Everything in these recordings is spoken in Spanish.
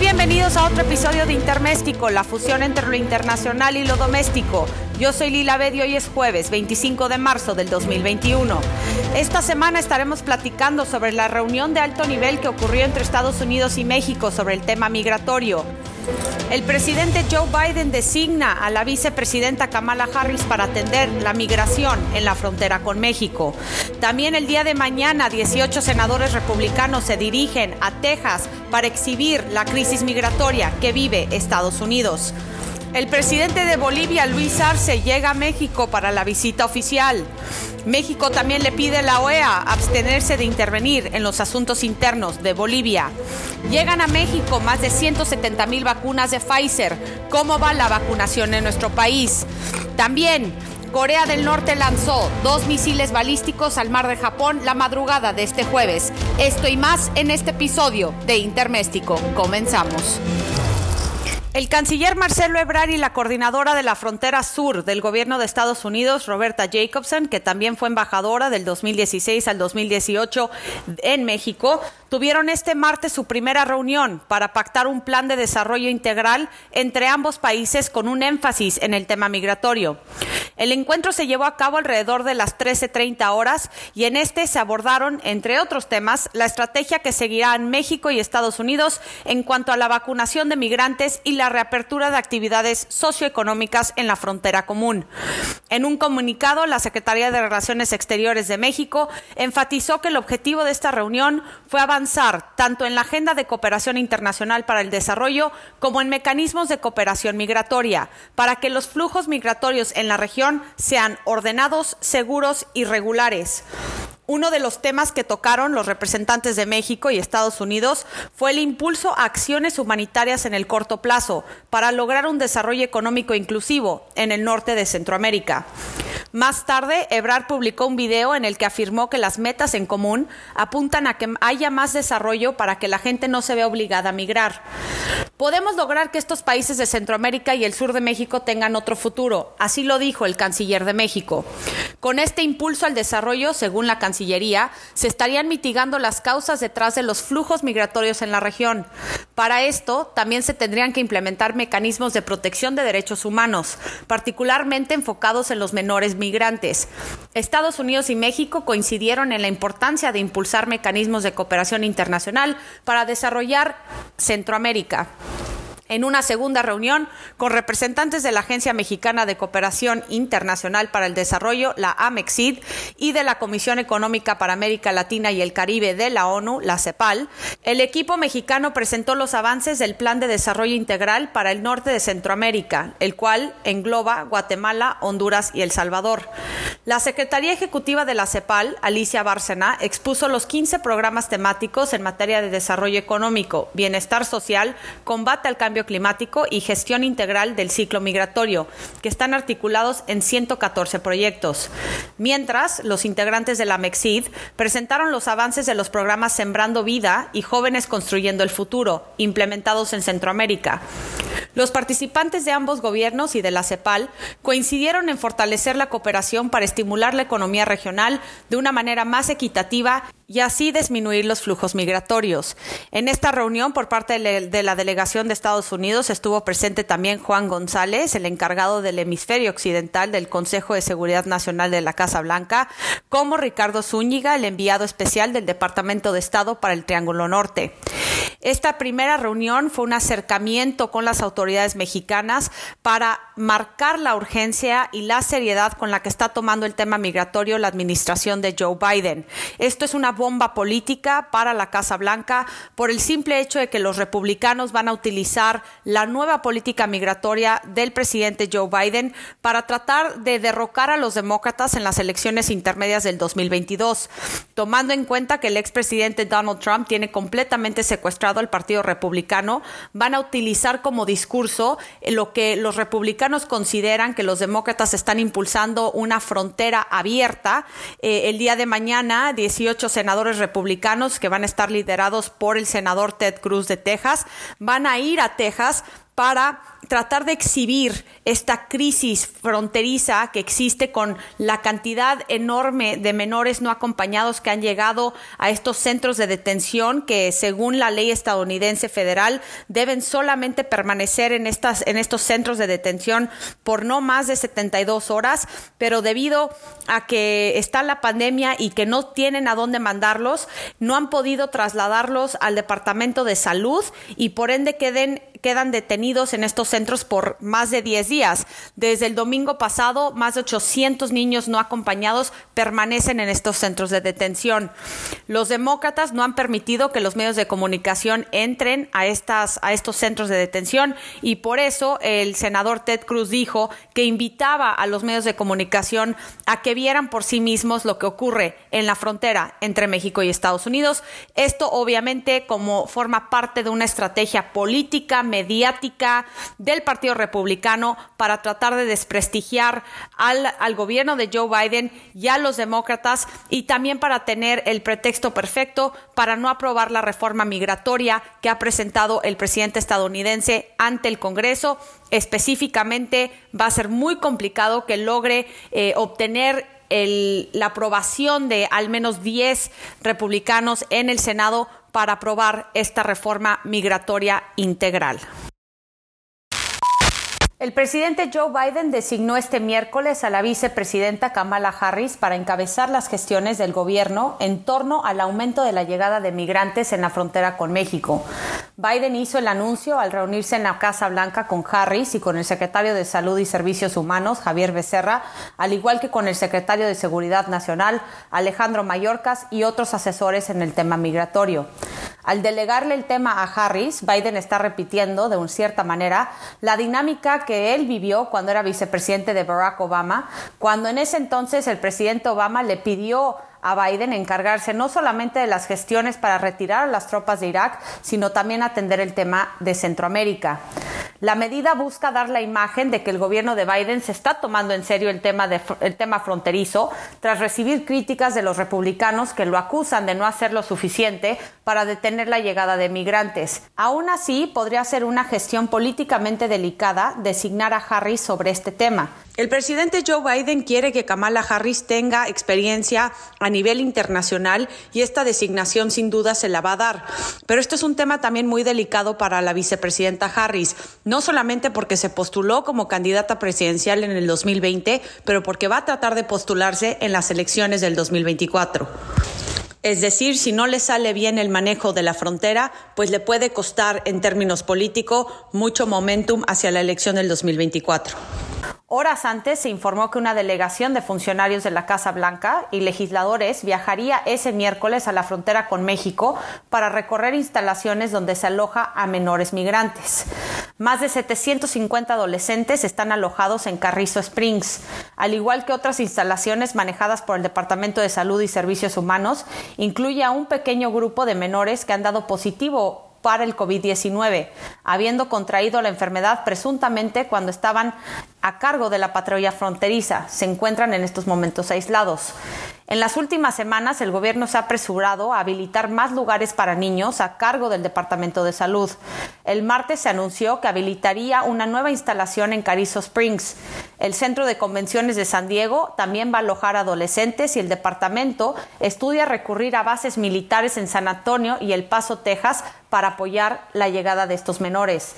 Bienvenidos a otro episodio de Interméstico, la fusión entre lo internacional y lo doméstico. Yo soy Lila Bed y hoy es jueves 25 de marzo del 2021. Esta semana estaremos platicando sobre la reunión de alto nivel que ocurrió entre Estados Unidos y México sobre el tema migratorio. El presidente Joe Biden designa a la vicepresidenta Kamala Harris para atender la migración en la frontera con México. También el día de mañana 18 senadores republicanos se dirigen a Texas para exhibir la crisis migratoria que vive Estados Unidos. El presidente de Bolivia, Luis Arce, llega a México para la visita oficial. México también le pide a la OEA abstenerse de intervenir en los asuntos internos de Bolivia. Llegan a México más de 170 mil vacunas de Pfizer. ¿Cómo va la vacunación en nuestro país? También Corea del Norte lanzó dos misiles balísticos al mar de Japón la madrugada de este jueves. Esto y más en este episodio de Interméstico. Comenzamos. El canciller Marcelo Ebrard y la coordinadora de la frontera sur del gobierno de Estados Unidos, Roberta Jacobson, que también fue embajadora del 2016 al 2018 en México, tuvieron este martes su primera reunión para pactar un plan de desarrollo integral entre ambos países con un énfasis en el tema migratorio. El encuentro se llevó a cabo alrededor de las 13.30 horas y en este se abordaron, entre otros temas, la estrategia que seguirá en México y Estados Unidos en cuanto a la vacunación de migrantes y la reapertura de actividades socioeconómicas en la frontera común. En un comunicado, la Secretaría de Relaciones Exteriores de México enfatizó que el objetivo de esta reunión fue avanzar tanto en la agenda de cooperación internacional para el desarrollo como en mecanismos de cooperación migratoria, para que los flujos migratorios en la región sean ordenados, seguros y regulares. Uno de los temas que tocaron los representantes de México y Estados Unidos fue el impulso a acciones humanitarias en el corto plazo para lograr un desarrollo económico inclusivo en el norte de Centroamérica. Más tarde, Ebrard publicó un video en el que afirmó que las metas en común apuntan a que haya más desarrollo para que la gente no se vea obligada a migrar. Podemos lograr que estos países de Centroamérica y el sur de México tengan otro futuro, así lo dijo el canciller de México. Con este impulso al desarrollo, según la Cancillería, se estarían mitigando las causas detrás de los flujos migratorios en la región. Para esto, también se tendrían que implementar mecanismos de protección de derechos humanos, particularmente enfocados en los menores migrantes. Estados Unidos y México coincidieron en la importancia de impulsar mecanismos de cooperación internacional para desarrollar Centroamérica en una segunda reunión con representantes de la Agencia Mexicana de Cooperación Internacional para el Desarrollo, la AMEXID, y de la Comisión Económica para América Latina y el Caribe de la ONU, la CEPAL, el equipo mexicano presentó los avances del Plan de Desarrollo Integral para el norte de Centroamérica, el cual engloba Guatemala, Honduras y El Salvador. La Secretaría Ejecutiva de la CEPAL, Alicia Bárcena, expuso los 15 programas temáticos en materia de desarrollo económico, bienestar social, combate al cambio climático y gestión integral del ciclo migratorio, que están articulados en 114 proyectos. Mientras, los integrantes de la MEXID presentaron los avances de los programas Sembrando Vida y Jóvenes Construyendo el Futuro, implementados en Centroamérica. Los participantes de ambos gobiernos y de la CEPAL coincidieron en fortalecer la cooperación para estimular la economía regional de una manera más equitativa y así disminuir los flujos migratorios. En esta reunión, por parte de la delegación de Estados Unidos, estuvo presente también Juan González, el encargado del hemisferio occidental del Consejo de Seguridad Nacional de la Casa Blanca, como Ricardo Zúñiga, el enviado especial del Departamento de Estado para el Triángulo Norte. Esta primera reunión fue un acercamiento con las autoridades mexicanas para marcar la urgencia y la seriedad con la que está tomando el tema migratorio la administración de Joe Biden. Esto es una bomba política para la Casa Blanca por el simple hecho de que los republicanos van a utilizar la nueva política migratoria del presidente Joe Biden para tratar de derrocar a los demócratas en las elecciones intermedias del 2022, tomando en cuenta que el expresidente Donald Trump tiene completamente secuestrado al Partido Republicano, van a utilizar como discurso lo que los republicanos consideran que los demócratas están impulsando una frontera abierta. Eh, el día de mañana, 18 senadores senadores republicanos que van a estar liderados por el senador Ted Cruz de Texas van a ir a Texas para tratar de exhibir esta crisis fronteriza que existe con la cantidad enorme de menores no acompañados que han llegado a estos centros de detención que según la ley estadounidense federal deben solamente permanecer en estas en estos centros de detención por no más de 72 horas, pero debido a que está la pandemia y que no tienen a dónde mandarlos, no han podido trasladarlos al Departamento de Salud y por ende queden quedan detenidos en estos centros por más de 10 días. Desde el domingo pasado, más de 800 niños no acompañados permanecen en estos centros de detención. Los demócratas no han permitido que los medios de comunicación entren a, estas, a estos centros de detención y por eso el senador Ted Cruz dijo que invitaba a los medios de comunicación a que vieran por sí mismos lo que ocurre en la frontera entre México y Estados Unidos. Esto obviamente como forma parte de una estrategia política mediática del Partido Republicano para tratar de desprestigiar al, al gobierno de Joe Biden y a los demócratas y también para tener el pretexto perfecto para no aprobar la reforma migratoria que ha presentado el presidente estadounidense ante el Congreso. Específicamente va a ser muy complicado que logre eh, obtener el, la aprobación de al menos 10 republicanos en el Senado para aprobar esta reforma migratoria integral. El presidente Joe Biden designó este miércoles a la vicepresidenta Kamala Harris para encabezar las gestiones del gobierno en torno al aumento de la llegada de migrantes en la frontera con México. Biden hizo el anuncio al reunirse en la Casa Blanca con Harris y con el secretario de Salud y Servicios Humanos, Javier Becerra, al igual que con el secretario de Seguridad Nacional, Alejandro Mayorkas, y otros asesores en el tema migratorio. Al delegarle el tema a Harris, Biden está repitiendo, de una cierta manera, la dinámica que él vivió cuando era vicepresidente de Barack Obama, cuando en ese entonces el presidente Obama le pidió a Biden encargarse no solamente de las gestiones para retirar a las tropas de Irak, sino también atender el tema de Centroamérica. La medida busca dar la imagen de que el gobierno de Biden se está tomando en serio el tema, el tema fronterizo tras recibir críticas de los republicanos que lo acusan de no hacer lo suficiente para detener la llegada de migrantes. Aún así, podría ser una gestión políticamente delicada designar a Harris sobre este tema. El presidente Joe Biden quiere que Kamala Harris tenga experiencia a nivel internacional y esta designación sin duda se la va a dar. Pero esto es un tema también muy delicado para la vicepresidenta Harris, no solamente porque se postuló como candidata presidencial en el 2020, pero porque va a tratar de postularse en las elecciones del 2024. Es decir, si no le sale bien el manejo de la frontera, pues le puede costar en términos políticos mucho momentum hacia la elección del 2024. Horas antes se informó que una delegación de funcionarios de la Casa Blanca y legisladores viajaría ese miércoles a la frontera con México para recorrer instalaciones donde se aloja a menores migrantes. Más de 750 adolescentes están alojados en Carrizo Springs, al igual que otras instalaciones manejadas por el Departamento de Salud y Servicios Humanos, incluye a un pequeño grupo de menores que han dado positivo el COVID-19, habiendo contraído la enfermedad presuntamente cuando estaban a cargo de la patrulla fronteriza. Se encuentran en estos momentos aislados. En las últimas semanas, el gobierno se ha apresurado a habilitar más lugares para niños a cargo del Departamento de Salud. El martes se anunció que habilitaría una nueva instalación en Carrizo Springs. El Centro de Convenciones de San Diego también va a alojar adolescentes y el departamento estudia recurrir a bases militares en San Antonio y El Paso, Texas, para apoyar la llegada de estos menores.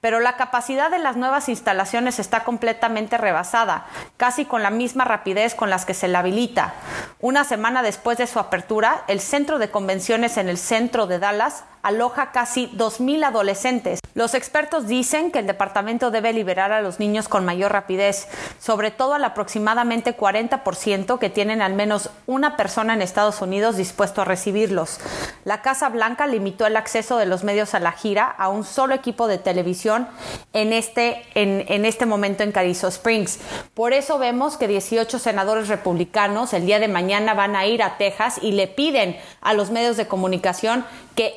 Pero la capacidad de las nuevas instalaciones está completamente rebasada, casi con la misma rapidez con las que se la habilita. Una semana después de su apertura, el centro de convenciones en el centro de Dallas aloja casi 2.000 adolescentes. Los expertos dicen que el departamento debe liberar a los niños con mayor rapidez, sobre todo al aproximadamente 40% que tienen al menos una persona en Estados Unidos dispuesto a recibirlos. La Casa Blanca limitó el acceso de los medios a la gira a un solo equipo de televisión en este, en, en este momento en Carrizo Springs. Por eso vemos que 18 senadores republicanos el día de mañana van a ir a Texas y le piden a los medios de comunicación que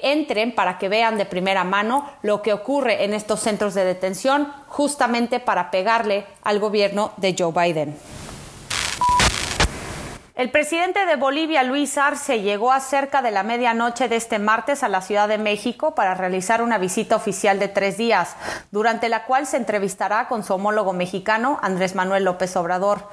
para que vean de primera mano lo que ocurre en estos centros de detención justamente para pegarle al gobierno de Joe Biden. El presidente de Bolivia, Luis Arce, llegó a cerca de la medianoche de este martes a la Ciudad de México para realizar una visita oficial de tres días, durante la cual se entrevistará con su homólogo mexicano, Andrés Manuel López Obrador.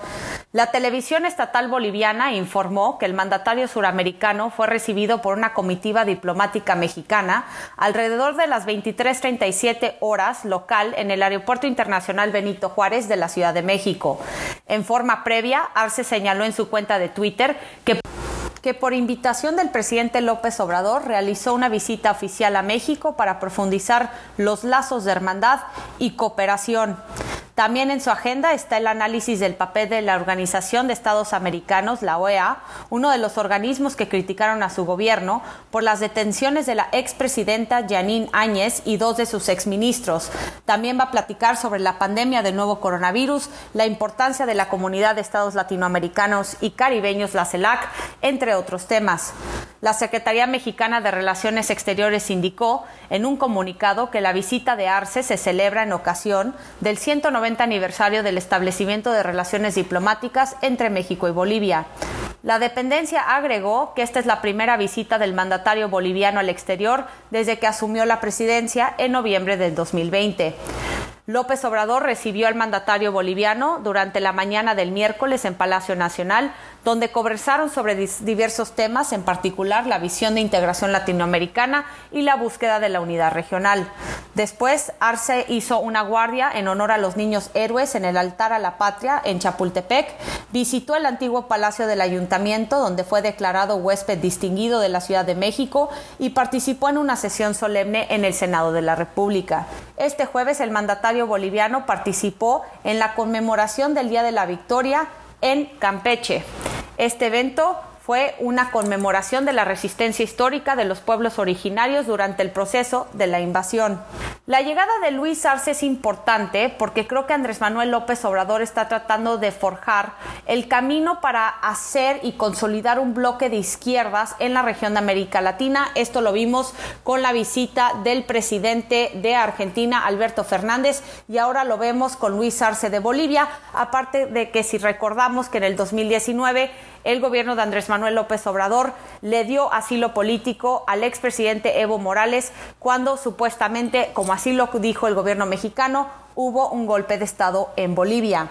La televisión estatal boliviana informó que el mandatario suramericano fue recibido por una comitiva diplomática mexicana alrededor de las 23:37 horas local en el Aeropuerto Internacional Benito Juárez de la Ciudad de México. En forma previa, Arce señaló en su cuenta de Twitter que que por invitación del presidente López Obrador realizó una visita oficial a México para profundizar los lazos de hermandad y cooperación. También en su agenda está el análisis del papel de la Organización de Estados Americanos, la OEA, uno de los organismos que criticaron a su gobierno por las detenciones de la expresidenta Janine Áñez y dos de sus exministros. También va a platicar sobre la pandemia del nuevo coronavirus, la importancia de la comunidad de estados latinoamericanos y caribeños, la CELAC, entre otros temas. La Secretaría Mexicana de Relaciones Exteriores indicó en un comunicado que la visita de Arce se celebra en ocasión del 190 aniversario del establecimiento de relaciones diplomáticas entre México y Bolivia. La dependencia agregó que esta es la primera visita del mandatario boliviano al exterior desde que asumió la presidencia en noviembre del 2020. López Obrador recibió al mandatario boliviano durante la mañana del miércoles en Palacio Nacional, donde conversaron sobre diversos temas, en particular la visión de integración latinoamericana y la búsqueda de la unidad regional. Después, Arce hizo una guardia en honor a los niños héroes en el altar a la patria en Chapultepec, visitó el antiguo Palacio del Ayuntamiento, donde fue declarado huésped distinguido de la Ciudad de México, y participó en una sesión solemne en el Senado de la República. Este jueves, el mandatario boliviano participó en la conmemoración del Día de la Victoria en Campeche. Este evento fue una conmemoración de la resistencia histórica de los pueblos originarios durante el proceso de la invasión. La llegada de Luis Arce es importante porque creo que Andrés Manuel López Obrador está tratando de forjar el camino para hacer y consolidar un bloque de izquierdas en la región de América Latina. Esto lo vimos con la visita del presidente de Argentina, Alberto Fernández, y ahora lo vemos con Luis Arce de Bolivia, aparte de que si recordamos que en el 2019 el gobierno de Andrés Manuel López Obrador le dio asilo político al expresidente Evo Morales cuando supuestamente, como así lo dijo el gobierno mexicano, hubo un golpe de Estado en Bolivia.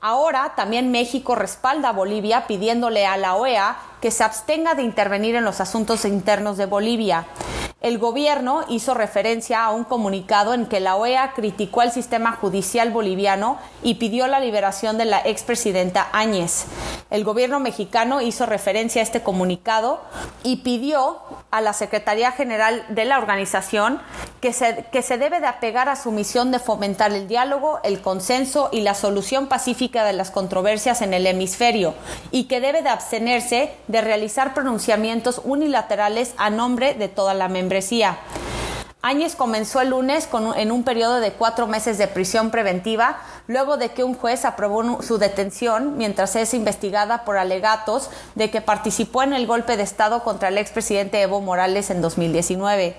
Ahora también México respalda a Bolivia pidiéndole a la OEA que se abstenga de intervenir en los asuntos internos de Bolivia. El gobierno hizo referencia a un comunicado en que la OEA criticó al sistema judicial boliviano y pidió la liberación de la expresidenta Áñez. El gobierno mexicano hizo referencia a este comunicado y pidió a la Secretaría General de la organización que se, que se debe de apegar a su misión de fomentar el diálogo, el consenso y la solución pacífica de las controversias en el hemisferio y que debe de abstenerse de realizar pronunciamientos unilaterales a nombre de toda la membresía. Áñez comenzó el lunes en un periodo de cuatro meses de prisión preventiva, luego de que un juez aprobó su detención mientras es investigada por alegatos de que participó en el golpe de Estado contra el expresidente Evo Morales en 2019.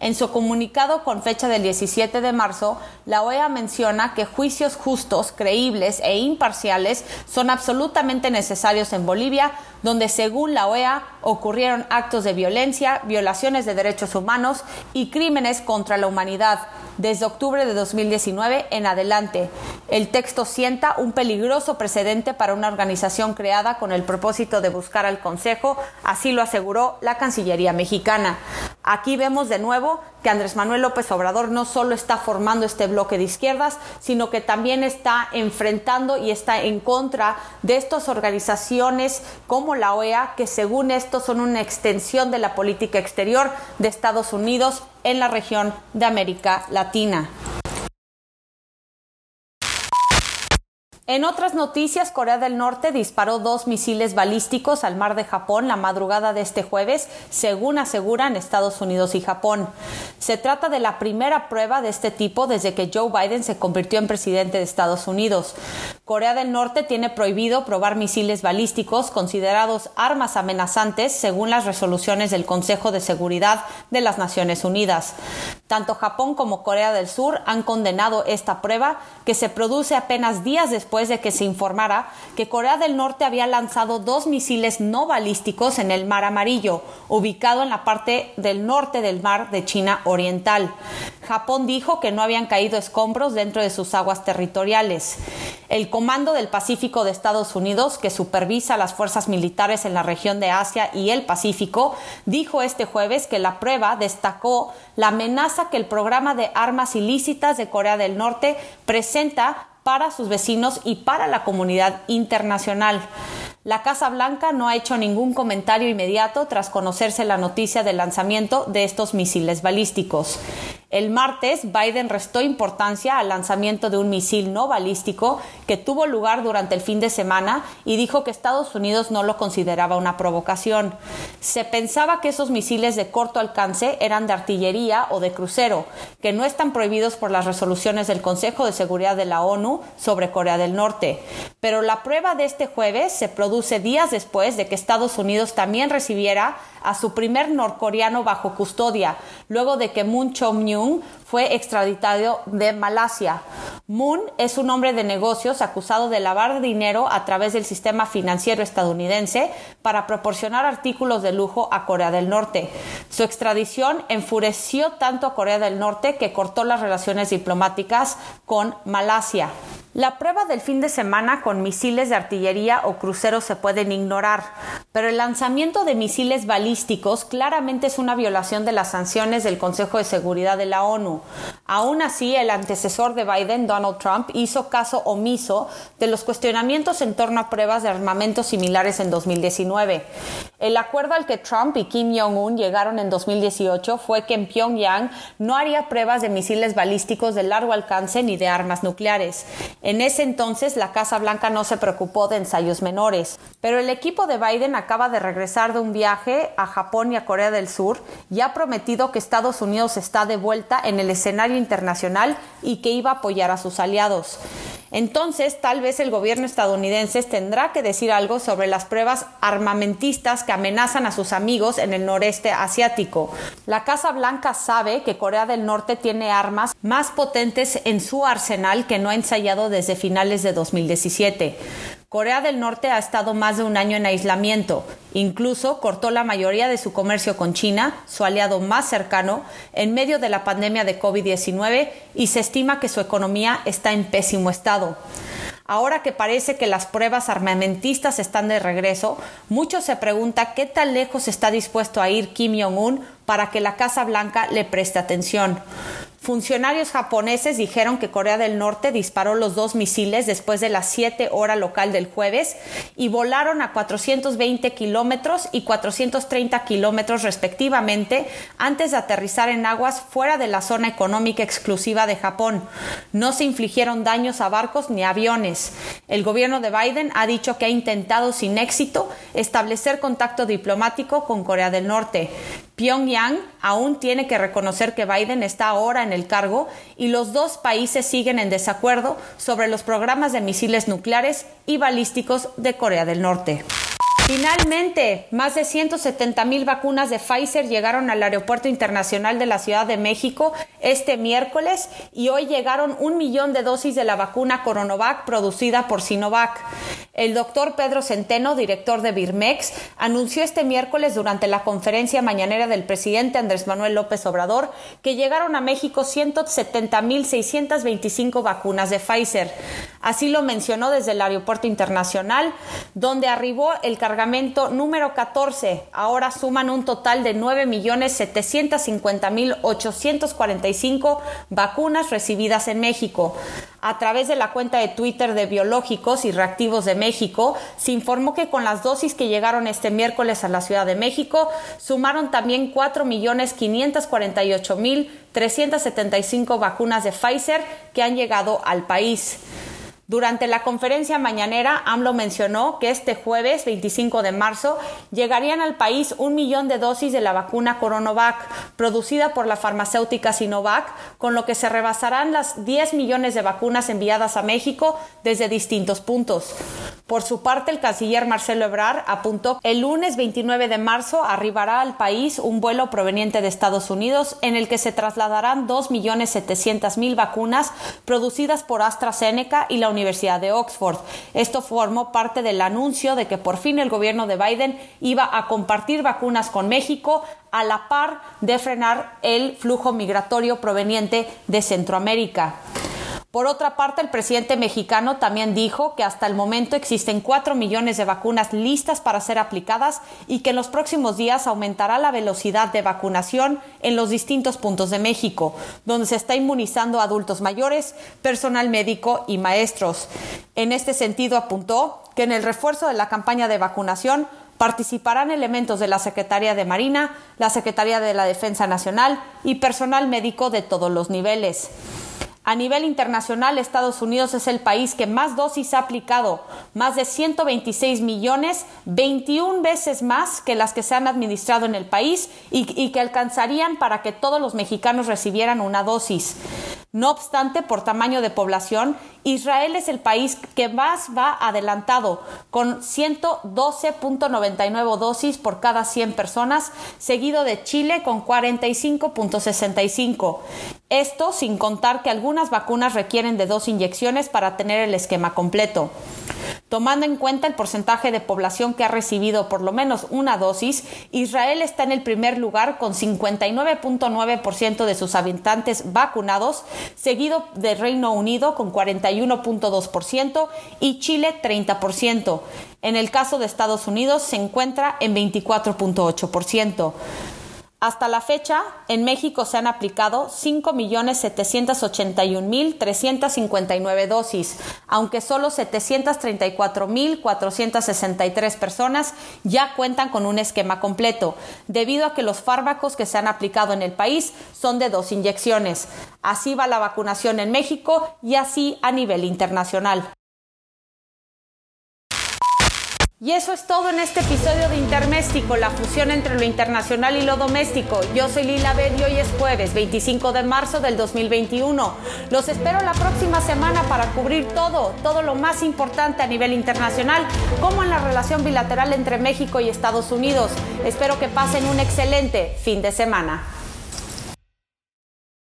En su comunicado con fecha del 17 de marzo, la OEA menciona que juicios justos, creíbles e imparciales son absolutamente necesarios en Bolivia, donde según la OEA ocurrieron actos de violencia, violaciones de derechos humanos y crímenes contra la humanidad desde octubre de 2019 en adelante. El texto sienta un peligroso precedente para una organización creada con el propósito de buscar al Consejo, así lo aseguró la Cancillería mexicana. Aquí vemos de nuevo que Andrés Manuel López Obrador no solo está formando este bloque de izquierdas, sino que también está enfrentando y está en contra de estas organizaciones como la OEA, que según esto son una extensión de la política exterior de Estados Unidos en la región de América Latina. En otras noticias, Corea del Norte disparó dos misiles balísticos al mar de Japón la madrugada de este jueves, según aseguran Estados Unidos y Japón. Se trata de la primera prueba de este tipo desde que Joe Biden se convirtió en presidente de Estados Unidos. Corea del Norte tiene prohibido probar misiles balísticos considerados armas amenazantes según las resoluciones del Consejo de Seguridad de las Naciones Unidas. Tanto Japón como Corea del Sur han condenado esta prueba que se produce apenas días después de que se informara que Corea del Norte había lanzado dos misiles no balísticos en el Mar Amarillo, ubicado en la parte del norte del mar de China Oriental. Japón dijo que no habían caído escombros dentro de sus aguas territoriales. El Comando del Pacífico de Estados Unidos, que supervisa las fuerzas militares en la región de Asia y el Pacífico, dijo este jueves que la prueba destacó la amenaza que el programa de armas ilícitas de Corea del Norte presenta para sus vecinos y para la comunidad internacional. La Casa Blanca no ha hecho ningún comentario inmediato tras conocerse la noticia del lanzamiento de estos misiles balísticos. El martes, Biden restó importancia al lanzamiento de un misil no balístico que tuvo lugar durante el fin de semana y dijo que Estados Unidos no lo consideraba una provocación. Se pensaba que esos misiles de corto alcance eran de artillería o de crucero, que no están prohibidos por las resoluciones del Consejo de Seguridad de la ONU sobre Corea del Norte. Pero la prueba de este jueves se produce días después de que Estados Unidos también recibiera a su primer norcoreano bajo custodia, luego de que Moon Chong-myung fue extraditado de Malasia. Moon es un hombre de negocios acusado de lavar dinero a través del sistema financiero estadounidense para proporcionar artículos de lujo a Corea del Norte. Su extradición enfureció tanto a Corea del Norte que cortó las relaciones diplomáticas con Malasia. La prueba del fin de semana con misiles de artillería o cruceros se pueden ignorar, pero el lanzamiento de misiles balísticos claramente es una violación de las sanciones del Consejo de Seguridad de la ONU. Aún así, el antecesor de Biden, Donald Trump, hizo caso omiso de los cuestionamientos en torno a pruebas de armamento similares en 2019. El acuerdo al que Trump y Kim Jong-un llegaron en 2018 fue que en Pyongyang no haría pruebas de misiles balísticos de largo alcance ni de armas nucleares. En ese entonces la Casa Blanca no se preocupó de ensayos menores, pero el equipo de Biden acaba de regresar de un viaje a Japón y a Corea del Sur y ha prometido que Estados Unidos está de vuelta en el escenario internacional y que iba a apoyar a sus aliados. Entonces, tal vez el gobierno estadounidense tendrá que decir algo sobre las pruebas armamentistas que amenazan a sus amigos en el noreste asiático. La Casa Blanca sabe que Corea del Norte tiene armas más potentes en su arsenal que no ha ensayado desde finales de 2017. Corea del Norte ha estado más de un año en aislamiento. Incluso cortó la mayoría de su comercio con China, su aliado más cercano, en medio de la pandemia de COVID-19 y se estima que su economía está en pésimo estado. Ahora que parece que las pruebas armamentistas están de regreso, muchos se preguntan qué tan lejos está dispuesto a ir Kim Jong-un para que la Casa Blanca le preste atención. Funcionarios japoneses dijeron que Corea del Norte disparó los dos misiles después de las 7 horas local del jueves y volaron a 420 kilómetros y 430 kilómetros respectivamente antes de aterrizar en aguas fuera de la zona económica exclusiva de Japón. No se infligieron daños a barcos ni aviones. El gobierno de Biden ha dicho que ha intentado sin éxito establecer contacto diplomático con Corea del Norte. Pyongyang aún tiene que reconocer que Biden está ahora en el cargo y los dos países siguen en desacuerdo sobre los programas de misiles nucleares y balísticos de Corea del Norte. Finalmente, más de 170 mil vacunas de Pfizer llegaron al Aeropuerto Internacional de la Ciudad de México este miércoles y hoy llegaron un millón de dosis de la vacuna Coronovac producida por Sinovac. El doctor Pedro Centeno, director de Birmex, anunció este miércoles durante la conferencia mañanera del presidente Andrés Manuel López Obrador que llegaron a México 170.625 vacunas de Pfizer. Así lo mencionó desde el Aeropuerto Internacional, donde arribó el número 14. Ahora suman un total de 9.750.845 vacunas recibidas en México. A través de la cuenta de Twitter de Biológicos y Reactivos de México, se informó que con las dosis que llegaron este miércoles a la Ciudad de México, sumaron también 4.548.375 vacunas de Pfizer que han llegado al país. Durante la conferencia mañanera, AMLO mencionó que este jueves 25 de marzo llegarían al país un millón de dosis de la vacuna Coronavac, producida por la farmacéutica Sinovac, con lo que se rebasarán las 10 millones de vacunas enviadas a México desde distintos puntos. Por su parte, el canciller Marcelo Ebrard apuntó que el lunes 29 de marzo arribará al país un vuelo proveniente de Estados Unidos en el que se trasladarán 2.700.000 vacunas producidas por AstraZeneca y la Universidad de Oxford. Esto formó parte del anuncio de que por fin el gobierno de Biden iba a compartir vacunas con México a la par de frenar el flujo migratorio proveniente de Centroamérica. Por otra parte, el presidente mexicano también dijo que hasta el momento existen cuatro millones de vacunas listas para ser aplicadas y que en los próximos días aumentará la velocidad de vacunación en los distintos puntos de México, donde se está inmunizando a adultos mayores, personal médico y maestros. En este sentido, apuntó que en el refuerzo de la campaña de vacunación participarán elementos de la Secretaría de Marina, la Secretaría de la Defensa Nacional y personal médico de todos los niveles. A nivel internacional, Estados Unidos es el país que más dosis ha aplicado, más de 126 millones, 21 veces más que las que se han administrado en el país y, que alcanzarían para que todos los mexicanos recibieran una dosis. No obstante, por tamaño de población, Israel es el país que más va adelantado, con 112.99 dosis por cada 100 personas, seguido de Chile con 45.65. Esto sin contar que algunas vacunas requieren de dos inyecciones para tener el esquema completo. Tomando en cuenta el porcentaje de población que ha recibido por lo menos una dosis, Israel está en el primer lugar con 59.9% de sus habitantes vacunados, seguido de Reino Unido con 41.2% y Chile 30%. En el caso de Estados Unidos se encuentra en 24.8%. Hasta la fecha, en México se han aplicado 5.781.359 dosis, aunque solo 734.463 personas ya cuentan con un esquema completo, debido a que los fármacos que se han aplicado en el país son de dos inyecciones. Así va la vacunación en México y así a nivel internacional. Y eso es todo en este episodio de Interméstico, la fusión entre lo internacional y lo doméstico. Yo soy Lila Bed y hoy es jueves 25 de marzo del 2021. Los espero la próxima semana para cubrir todo, todo lo más importante a nivel internacional, como en la relación bilateral entre México y Estados Unidos. Espero que pasen un excelente fin de semana.